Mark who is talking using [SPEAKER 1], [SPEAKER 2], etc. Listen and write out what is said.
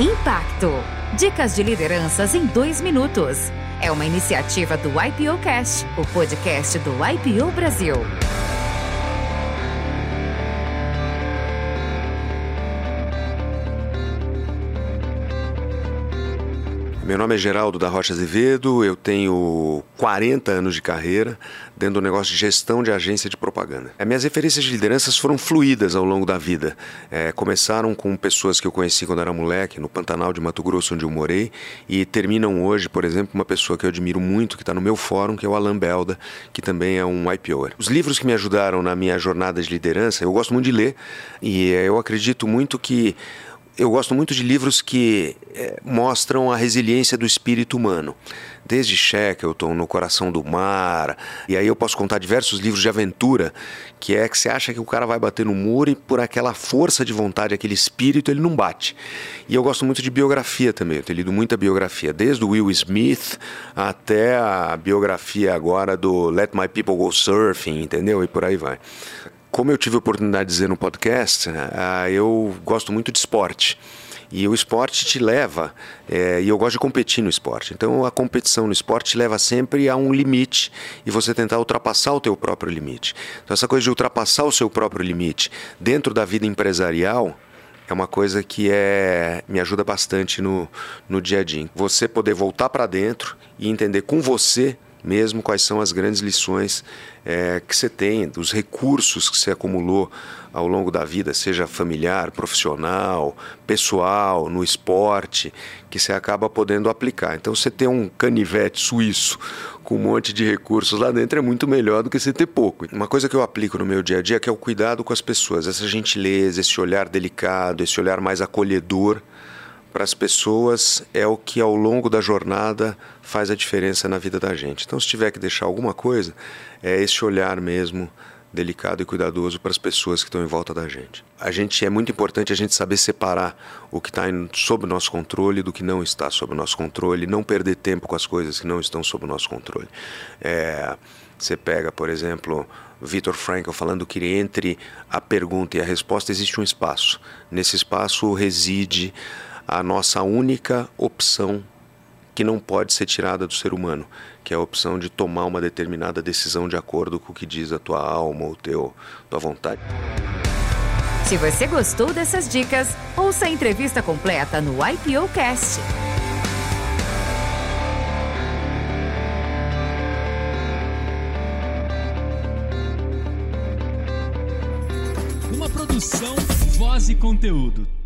[SPEAKER 1] Impacto. Dicas de lideranças em dois minutos. É uma iniciativa do IPO Cast, o podcast do IPO Brasil.
[SPEAKER 2] Meu nome é Geraldo da Rocha Azevedo, eu tenho 40 anos de carreira dentro do negócio de gestão de agência de propaganda. As minhas referências de lideranças foram fluídas ao longo da vida. É, começaram com pessoas que eu conheci quando era moleque, no Pantanal de Mato Grosso, onde eu morei, e terminam hoje, por exemplo, uma pessoa que eu admiro muito, que está no meu fórum, que é o Alan Belda, que também é um IPOer. Os livros que me ajudaram na minha jornada de liderança, eu gosto muito de ler, e eu acredito muito que eu gosto muito de livros que é, mostram a resiliência do espírito humano. Desde Shackleton, No Coração do Mar, e aí eu posso contar diversos livros de aventura, que é que você acha que o cara vai bater no muro e por aquela força de vontade, aquele espírito, ele não bate. E eu gosto muito de biografia também, eu tenho lido muita biografia, desde o Will Smith até a biografia agora do Let My People Go Surfing, entendeu? E por aí vai como eu tive a oportunidade de dizer no podcast, uh, eu gosto muito de esporte. E o esporte te leva, é, e eu gosto de competir no esporte. Então a competição no esporte te leva sempre a um limite e você tentar ultrapassar o teu próprio limite. Então essa coisa de ultrapassar o seu próprio limite dentro da vida empresarial é uma coisa que é, me ajuda bastante no, no dia a dia. Você poder voltar para dentro e entender com você mesmo quais são as grandes lições é, que você tem, dos recursos que você acumulou ao longo da vida, seja familiar, profissional, pessoal, no esporte, que você acaba podendo aplicar. Então, você ter um canivete suíço com um monte de recursos lá dentro é muito melhor do que você ter pouco. Uma coisa que eu aplico no meu dia a dia é é o cuidado com as pessoas, essa gentileza, esse olhar delicado, esse olhar mais acolhedor para as pessoas é o que ao longo da jornada faz a diferença na vida da gente. Então, se tiver que deixar alguma coisa, é esse olhar mesmo delicado e cuidadoso para as pessoas que estão em volta da gente. A gente é muito importante a gente saber separar o que está sob o nosso controle do que não está sob o nosso controle, não perder tempo com as coisas que não estão sob o nosso controle. É, você pega, por exemplo, Victor Frankl falando que entre a pergunta e a resposta existe um espaço. Nesse espaço reside a nossa única opção que não pode ser tirada do ser humano, que é a opção de tomar uma determinada decisão de acordo com o que diz a tua alma ou teu tua vontade.
[SPEAKER 1] Se você gostou dessas dicas, ouça a entrevista completa no IPO Cast.
[SPEAKER 3] Uma produção, voz e conteúdo